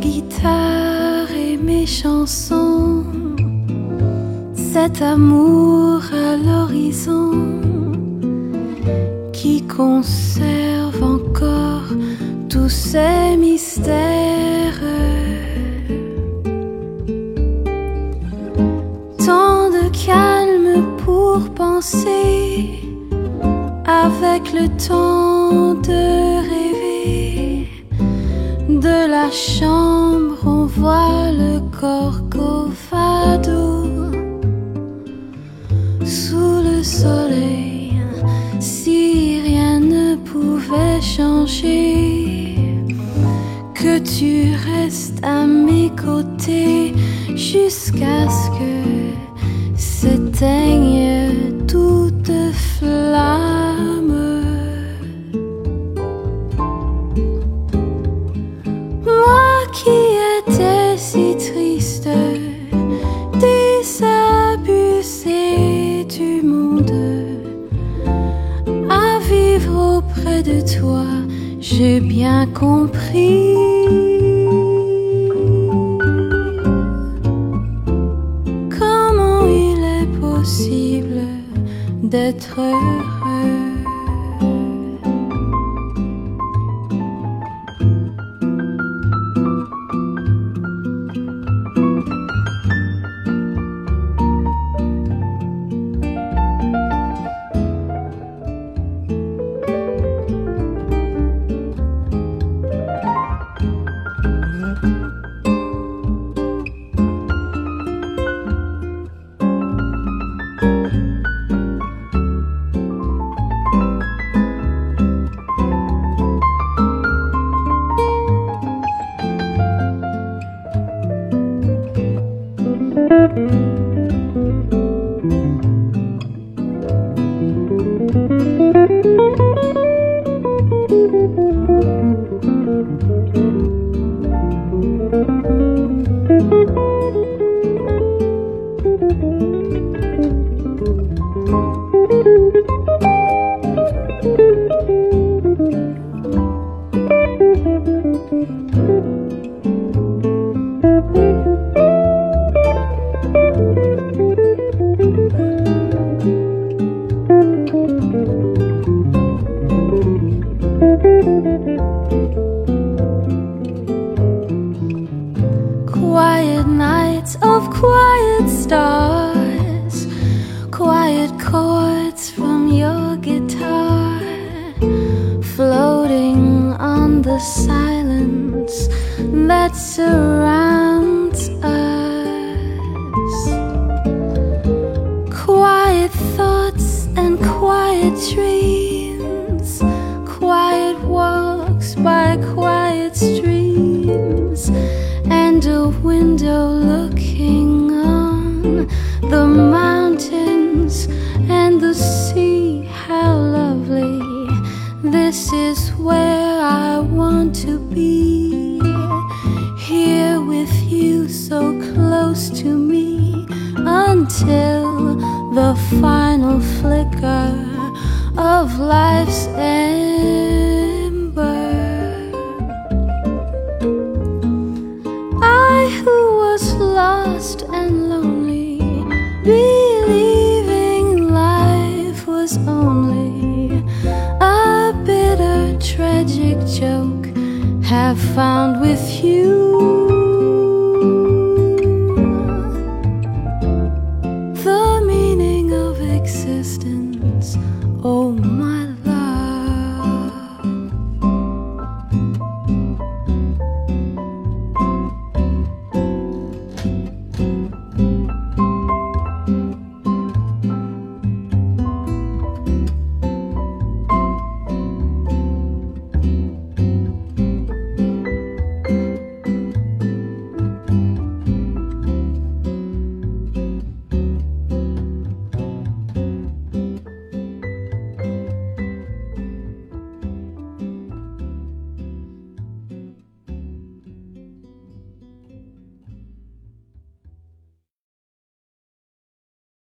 guitare et mes chansons, cet amour à l'horizon qui conserve encore tous ces mystères. Tant de calme pour penser avec le temps de rêver. Chambre, on voit le corcovado sous le soleil. Si rien ne pouvait changer, que tu restes à mes côtés jusqu'à ce que s'éteigne toute flamme. Qui étais si triste, désabusé du monde, à vivre auprès de toi, j'ai bien compris. Comment il est possible d'être heureux? Of quiet stars, quiet chords from your guitar, floating on the silence that surrounds us. Quiet thoughts and quiet dreams, quiet walks by quiet streams, and a window on the mountains and the sea. How lovely! This is where I want to be. Here with you, so close to me, until the final flicker of life's ember. Was only a bitter, tragic joke, have found with you